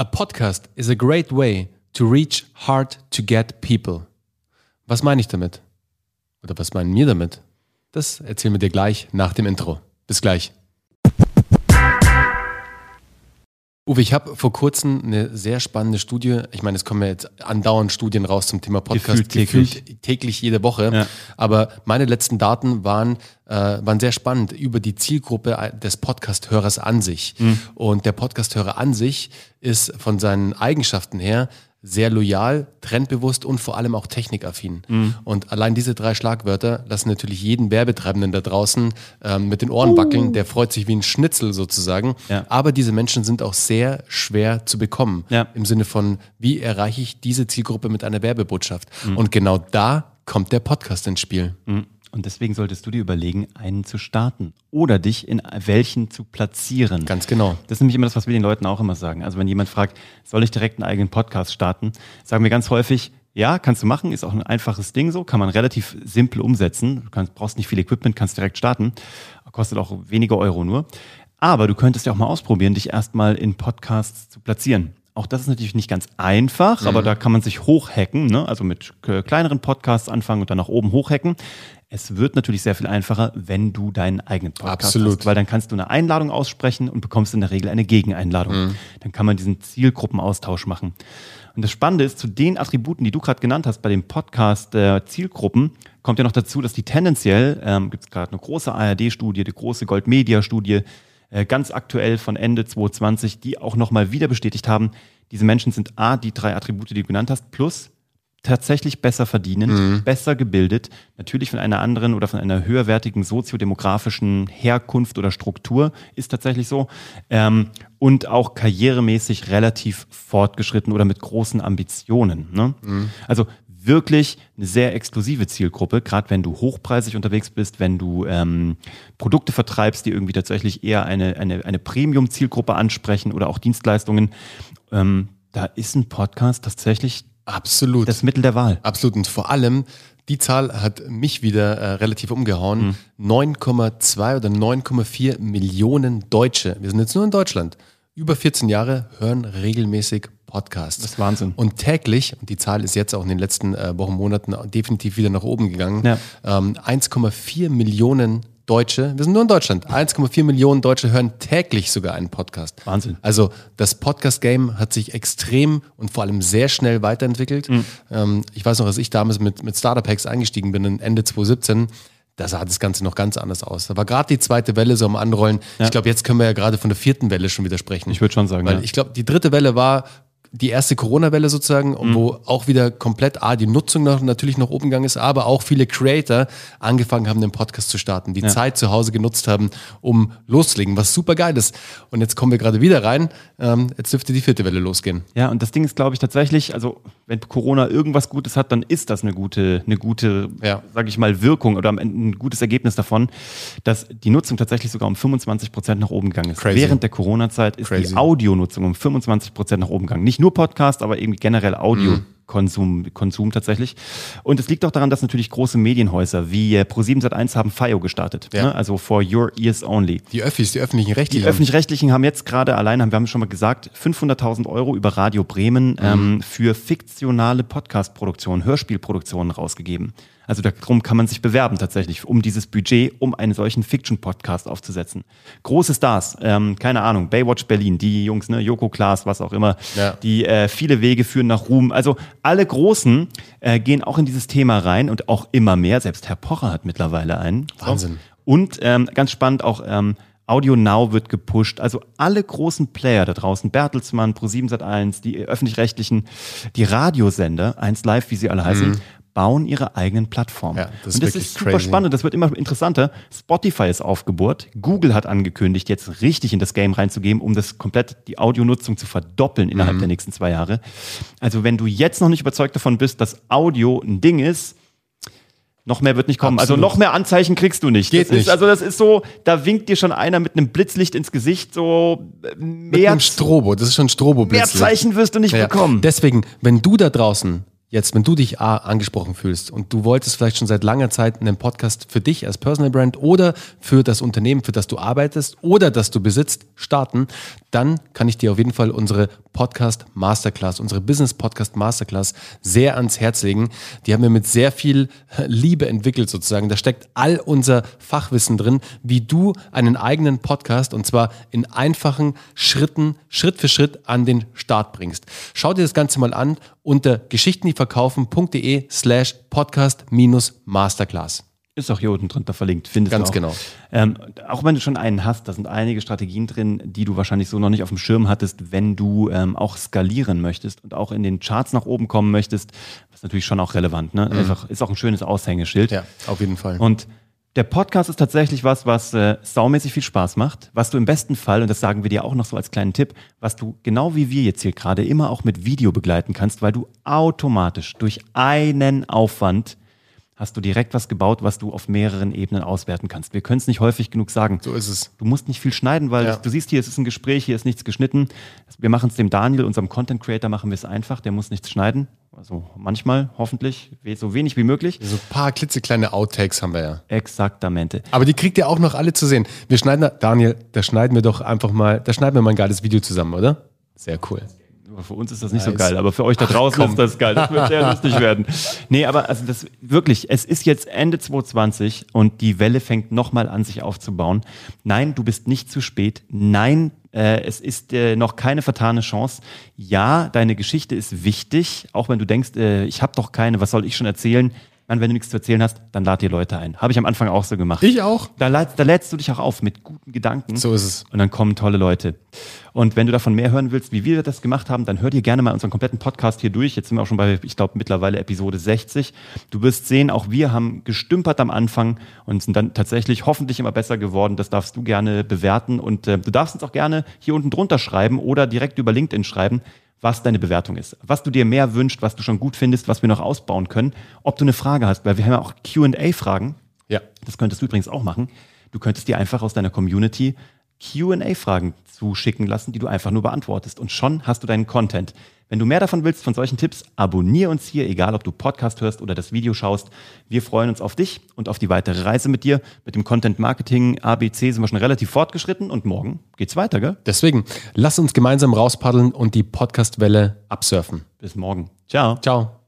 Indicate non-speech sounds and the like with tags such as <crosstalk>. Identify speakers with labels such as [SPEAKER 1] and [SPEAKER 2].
[SPEAKER 1] A podcast is a great way to reach hard to get people. Was meine ich damit? Oder was meinen wir damit? Das erzählen wir dir gleich nach dem Intro. Bis gleich. Uwe, ich habe vor kurzem eine sehr spannende Studie, ich meine, es kommen ja jetzt andauernd Studien raus zum Thema Podcast,
[SPEAKER 2] Gefühlt täglich.
[SPEAKER 1] gefühlt täglich jede Woche,
[SPEAKER 2] Ja.
[SPEAKER 1] aber meine letzten Daten waren, äh, waren sehr spannend über die Zielgruppe des Podcast-Hörers an sich. Und der Podcast-Hörer an sich ist von seinen Eigenschaften her sehr loyal, trendbewusst und vor allem auch technikaffin. Und allein diese drei Schlagwörter lassen natürlich jeden Werbetreibenden da draußen ähm, mit den Ohren wackeln. Der freut sich wie ein Schnitzel sozusagen.
[SPEAKER 2] Ja.
[SPEAKER 1] Aber diese Menschen sind auch sehr schwer zu bekommen.
[SPEAKER 2] Ja.
[SPEAKER 1] Im Sinne von, wie erreiche ich diese Zielgruppe mit einer Werbebotschaft? Und genau da kommt der Podcast ins Spiel.
[SPEAKER 2] Mhm. Und deswegen solltest du dir überlegen, einen zu starten oder dich in welchen zu platzieren.
[SPEAKER 1] Ganz genau.
[SPEAKER 2] Das ist nämlich immer das, was wir den Leuten auch immer sagen. Also wenn jemand fragt, soll ich direkt einen eigenen Podcast starten, sagen wir ganz häufig, ja, kannst du machen, ist auch ein einfaches Ding so, kann man relativ simpel umsetzen. Du kannst, brauchst nicht viel Equipment, kannst direkt starten, kostet auch wenige Euro nur. Aber du könntest ja auch mal ausprobieren, dich erstmal in Podcasts zu platzieren. Auch das ist natürlich nicht ganz einfach, aber da kann man sich hochhacken, ne? also mit äh, kleineren Podcasts anfangen und dann nach oben hochhacken. Es wird natürlich sehr viel einfacher, wenn du deinen eigenen Podcast
[SPEAKER 1] Absolut.
[SPEAKER 2] hast, weil dann kannst du eine Einladung aussprechen und bekommst in der Regel eine Gegeneinladung. Dann kann man diesen Zielgruppenaustausch machen. Und das Spannende ist, zu den Attributen, die du gerade genannt hast bei dem Podcast der Zielgruppen, kommt ja noch dazu, dass die tendenziell, ähm, gibt es gerade eine große ARD-Studie, die große Gold-Media-Studie, äh, ganz aktuell von Ende 2020, die auch nochmal wieder bestätigt haben, diese Menschen sind A, die drei Attribute, die du genannt hast, plus tatsächlich besser verdienend, besser gebildet, natürlich von einer anderen oder von einer höherwertigen soziodemografischen Herkunft oder Struktur, ist tatsächlich so, ähm, und auch karrieremäßig relativ fortgeschritten oder mit großen Ambitionen. Ne? Also wirklich eine sehr exklusive Zielgruppe, gerade wenn du hochpreisig unterwegs bist, wenn du ähm, Produkte vertreibst, die irgendwie tatsächlich eher eine, eine, eine Premium-Zielgruppe ansprechen oder auch Dienstleistungen. Ähm, da ist ein Podcast tatsächlich
[SPEAKER 1] Absolut.
[SPEAKER 2] das Mittel der Wahl.
[SPEAKER 1] Absolut. Und vor allem, die Zahl hat mich wieder äh, relativ umgehauen. 9,2 oder 9,4 Millionen Deutsche, wir sind jetzt nur in Deutschland, über 14 Jahre hören regelmäßig Podcasts.
[SPEAKER 2] Das ist Wahnsinn.
[SPEAKER 1] Und täglich, und die Zahl ist jetzt auch in den letzten äh, Wochen, Monaten definitiv wieder nach oben gegangen,
[SPEAKER 2] Ja.
[SPEAKER 1] ähm, 1,4 Millionen Deutsche, wir sind nur in Deutschland, 1,4 Millionen Deutsche hören täglich sogar einen Podcast.
[SPEAKER 2] Wahnsinn.
[SPEAKER 1] Also das Podcast-Game hat sich extrem und vor allem sehr schnell weiterentwickelt.
[SPEAKER 2] Mhm.
[SPEAKER 1] Ähm, ich weiß noch, als ich damals mit, mit Startup Hacks eingestiegen bin, in Ende 2017, da sah das Ganze noch ganz anders aus. Da war gerade die zweite Welle so am Anrollen. Ich glaube, jetzt können wir ja gerade von der vierten Welle schon wieder sprechen.
[SPEAKER 2] Ich würde schon sagen,
[SPEAKER 1] Weil
[SPEAKER 2] ja.
[SPEAKER 1] ich glaube, die dritte Welle war die erste Corona-Welle sozusagen,
[SPEAKER 2] Mhm.
[SPEAKER 1] wo auch wieder komplett A, die Nutzung noch, natürlich nach oben gegangen ist, aber auch viele Creator angefangen haben, den Podcast zu starten, die Zeit zu Hause genutzt haben, um loszulegen, was super geil ist. Und jetzt kommen wir gerade wieder rein. Ähm, jetzt dürfte die vierte Welle losgehen.
[SPEAKER 2] Ja, und das Ding ist, glaube ich, tatsächlich, also wenn Corona irgendwas Gutes hat, dann ist das eine gute, eine gute,
[SPEAKER 1] Ja.
[SPEAKER 2] sage ich mal, Wirkung oder am Ende ein gutes Ergebnis davon, dass die Nutzung tatsächlich sogar um 25 Prozent nach oben gegangen ist.
[SPEAKER 1] Crazy.
[SPEAKER 2] Während der Corona-Zeit ist
[SPEAKER 1] Crazy.
[SPEAKER 2] die Audionutzung um 25 Prozent nach oben gegangen. Nicht nur Podcast, aber irgendwie generell Audio. Konsum, Konsum tatsächlich. Und es liegt auch daran, dass natürlich große Medienhäuser wie äh, Pro7 Sat1 haben FIO gestartet.
[SPEAKER 1] Ja.
[SPEAKER 2] Ne? Also for your ears only.
[SPEAKER 1] Die Öffis, die öffentlichen
[SPEAKER 2] Die
[SPEAKER 1] Rechtlichen.
[SPEAKER 2] öffentlich-rechtlichen haben jetzt gerade allein, haben wir haben schon mal gesagt, 500.000 Euro über Radio Bremen ähm, für fiktionale Podcast-Produktionen, Hörspielproduktionen rausgegeben. Also darum kann man sich bewerben tatsächlich, um dieses Budget, um einen solchen Fiction-Podcast aufzusetzen. Große Stars, ähm, keine Ahnung, Baywatch Berlin, die Jungs, ne, Joko Klaas, was auch immer,
[SPEAKER 1] Ja.
[SPEAKER 2] die äh, viele Wege führen nach Ruhm. Also alle Großen äh, gehen auch in dieses Thema rein und auch immer mehr. Selbst Herr Pocher hat mittlerweile einen.
[SPEAKER 1] Wahnsinn.
[SPEAKER 2] Und ähm, ganz spannend auch ähm, Audio Now wird gepusht. Also alle großen Player da draußen, Bertelsmann, Pro7 Sat1, die öffentlich-rechtlichen, die Radiosender, 1 Live, wie sie alle heißen, bauen ihre eigenen Plattformen.
[SPEAKER 1] Ja, das
[SPEAKER 2] Und das ist super
[SPEAKER 1] crazy.
[SPEAKER 2] spannend, das wird immer interessanter. Spotify ist aufgebohrt. Google hat angekündigt, jetzt richtig in das Game reinzugehen, um das komplett die Audionutzung zu verdoppeln innerhalb
[SPEAKER 1] Mhm.
[SPEAKER 2] der nächsten zwei Jahre. Also wenn du jetzt noch nicht überzeugt davon bist, dass Audio ein Ding ist, noch mehr wird nicht kommen.
[SPEAKER 1] Absolut.
[SPEAKER 2] Also noch mehr Anzeichen kriegst du nicht.
[SPEAKER 1] Geht
[SPEAKER 2] das
[SPEAKER 1] nicht.
[SPEAKER 2] Ist, also das ist so, da winkt dir schon einer mit einem Blitzlicht ins Gesicht, so äh,
[SPEAKER 1] Mit
[SPEAKER 2] mehr,
[SPEAKER 1] einem Strobo, das ist schon
[SPEAKER 2] mehr
[SPEAKER 1] Strobo-Blitz.
[SPEAKER 2] Zeichen wirst du nicht
[SPEAKER 1] Ja,
[SPEAKER 2] bekommen.
[SPEAKER 1] Deswegen, wenn du da draußen jetzt, wenn du dich A, angesprochen fühlst und du wolltest vielleicht schon seit langer Zeit einen Podcast für dich als Personal Brand oder für das Unternehmen, für das du arbeitest oder das du besitzt, starten, dann kann ich dir auf jeden Fall unsere Podcast Masterclass, unsere Business Podcast Masterclass sehr ans Herz legen. Die haben wir mit sehr viel Liebe entwickelt sozusagen. Da steckt all unser Fachwissen drin, wie du einen eigenen Podcast und zwar in einfachen Schritten, Schritt für Schritt an den Start bringst. Schau dir das Ganze mal an unter geschichtendieverkaufen.de slash podcast minus masterclass.
[SPEAKER 2] Ist auch hier unten drunter verlinkt, findest
[SPEAKER 1] Ganz
[SPEAKER 2] du auch.
[SPEAKER 1] genau.
[SPEAKER 2] Ähm, auch wenn du schon einen hast, da sind einige Strategien drin, die du wahrscheinlich so noch nicht auf dem Schirm hattest, wenn du ähm, auch skalieren möchtest und auch in den Charts nach oben kommen möchtest, was natürlich schon auch relevant, ne? Einfach, ist auch ein schönes Aushängeschild.
[SPEAKER 1] Ja, auf jeden Fall.
[SPEAKER 2] Und der Podcast ist tatsächlich was, was äh, saumäßig viel Spaß macht, was du im besten Fall, und das sagen wir dir auch noch so als kleinen Tipp, was du genau wie wir jetzt hier gerade immer auch mit Video begleiten kannst, weil du automatisch durch einen Aufwand hast du direkt was gebaut, was du auf mehreren Ebenen auswerten kannst. Wir können es nicht häufig genug sagen.
[SPEAKER 1] so ist es.
[SPEAKER 2] Du musst nicht viel schneiden, weil
[SPEAKER 1] Ja.
[SPEAKER 2] du siehst hier, es ist ein Gespräch, hier ist nichts geschnitten. Wir machen es dem Daniel, unserem Content Creator, machen wir es einfach. Der muss nichts schneiden. Also manchmal, hoffentlich, so wenig wie möglich.
[SPEAKER 1] So ein paar klitzekleine Outtakes haben wir ja.
[SPEAKER 2] Exaktamente.
[SPEAKER 1] Aber die kriegt ihr auch noch alle zu sehen. Wir schneiden, da, Daniel, da schneiden wir doch einfach mal, da schneiden wir mal ein geiles Video zusammen, oder? Sehr cool.
[SPEAKER 2] Für uns ist das nicht so
[SPEAKER 1] Nice.
[SPEAKER 2] geil, aber für euch da draußen
[SPEAKER 1] komm.
[SPEAKER 2] ist das geil. Das wird sehr lustig <laughs> werden. Nee, aber also das wirklich, es ist jetzt Ende 2020 und die Welle fängt nochmal an, sich aufzubauen. Nein, du bist nicht zu spät. Nein, äh, es ist äh, noch keine vertane Chance. Ja, deine Geschichte ist wichtig, auch wenn du denkst, äh, ich habe doch keine, was soll ich schon erzählen? Mann, wenn du nichts zu erzählen hast, dann lad dir Leute ein. Habe ich am Anfang auch so gemacht.
[SPEAKER 1] Ich auch.
[SPEAKER 2] Da, lad, da lädst du dich auch auf mit guten Gedanken.
[SPEAKER 1] So ist es.
[SPEAKER 2] Und dann kommen tolle Leute. Und wenn du davon mehr hören willst, wie wir das gemacht haben, dann hör dir gerne mal unseren kompletten Podcast hier durch. Jetzt sind wir auch schon bei, ich glaube, mittlerweile Episode 60. Du wirst sehen, auch wir haben gestümpert am Anfang und sind dann tatsächlich hoffentlich immer besser geworden. Das darfst du gerne bewerten. Und äh, du darfst uns auch gerne hier unten drunter schreiben oder direkt über LinkedIn schreiben, was deine Bewertung ist. Was du dir mehr wünscht, was du schon gut findest, was wir noch ausbauen können. Ob du eine Frage hast, weil wir haben ja auch Q&A-Fragen.
[SPEAKER 1] Ja.
[SPEAKER 2] Das könntest du übrigens auch machen. Du könntest dir einfach aus deiner Community QA-Fragen zuschicken lassen, die du einfach nur beantwortest. Und schon hast du deinen Content. Wenn du mehr davon willst, von solchen Tipps, abonniere uns hier, egal ob du Podcast hörst oder das Video schaust. Wir freuen uns auf dich und auf die weitere Reise mit dir. Mit dem Content Marketing ABC sind wir schon relativ fortgeschritten und morgen geht's weiter, gell?
[SPEAKER 1] Deswegen, lass uns gemeinsam rauspaddeln und die Podcast-Welle absurfen.
[SPEAKER 2] Bis morgen. Ciao.
[SPEAKER 1] Ciao.